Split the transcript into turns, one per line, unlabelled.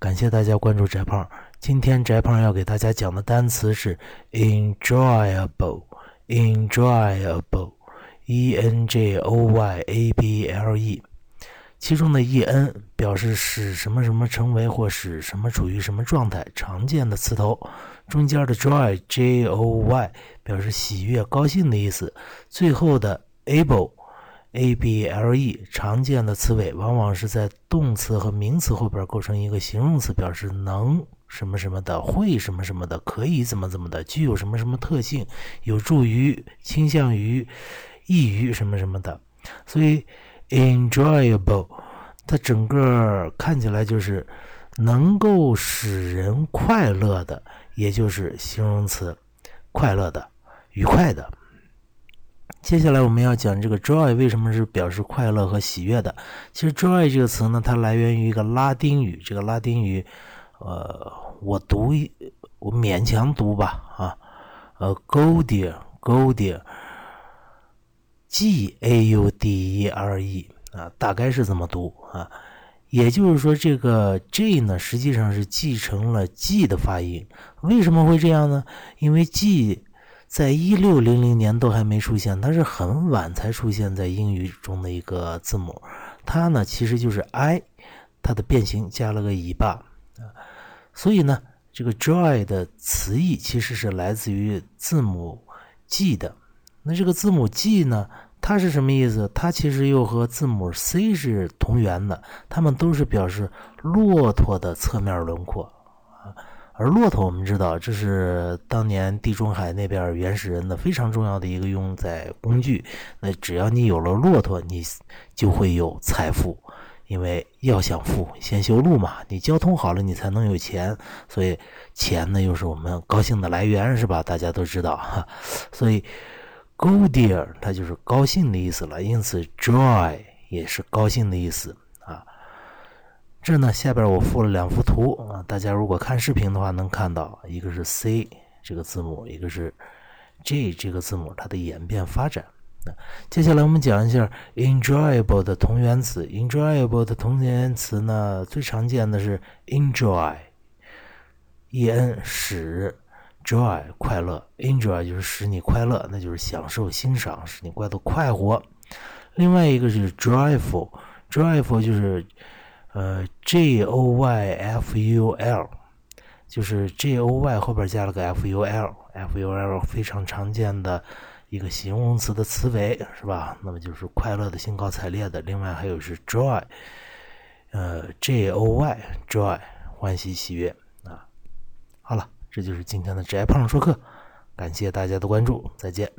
感谢大家关注翟胖。今天翟胖要给大家讲的单词是 enjoyable，enjoyable，e n j o y a b l e。其中的 e n 表示使什么什么成为或使什么处于什么状态，常见的词头。中间的 joy j o y 表示喜悦、高兴的意思。最后的 able。A b l e 常见的词尾往往是在动词和名词后边构成一个形容词，表示能什么什么的，会什么什么的，可以怎么怎么的，具有什么什么特性，有助于、倾向于、易于什么什么的。所以 enjoyable 它整个看起来就是能够使人快乐的，也就是形容词，快乐的、愉快的。接下来我们要讲这个 joy 为什么是表示快乐和喜悦的？其实 joy 这个词呢，它来源于一个拉丁语。这个拉丁语，呃，我读一，我勉强读吧，啊，呃，gaudier，gaudier，g a u d e r e，啊，大概是这么读啊。也就是说，这个 g 呢，实际上是继承了 g 的发音。为什么会这样呢？因为 g。在一六零零年都还没出现，它是很晚才出现在英语中的一个字母。它呢其实就是 i，它的变形加了个尾巴啊。所以呢，这个 joy 的词义其实是来自于字母 g 的。那这个字母 g 呢，它是什么意思？它其实又和字母 c 是同源的，它们都是表示骆驼的侧面轮廓啊。而骆驼，我们知道，这是当年地中海那边原始人的非常重要的一个用载工具。那只要你有了骆驼，你就会有财富，因为要想富，先修路嘛。你交通好了，你才能有钱。所以钱呢，又是我们高兴的来源，是吧？大家都知道哈。所以 “go dear” 它就是高兴的意思了。因此，“joy” 也是高兴的意思。这呢，下边我附了两幅图啊，大家如果看视频的话，能看到一个是 C 这个字母，一个是 J 这个字母，它的演变发展。接下来我们讲一下 enjoyable 的同源词。enjoyable 的同源词呢，最常见的是 enjoy，en 使，joy 快乐，enjoy 就是使你快乐，那就是享受、欣赏，使你怪得快活。另外一个是 joyful，joyful 就是。呃，J O Y F U L，就是 J O Y 后边加了个 F U L，F U L 非常常见的一个形容词的词尾，是吧？那么就是快乐的、兴高采烈的。另外还有是 Joy，呃，J O Y，Joy，欢喜喜悦啊。好了，这就是今天的翟胖说课，感谢大家的关注，再见。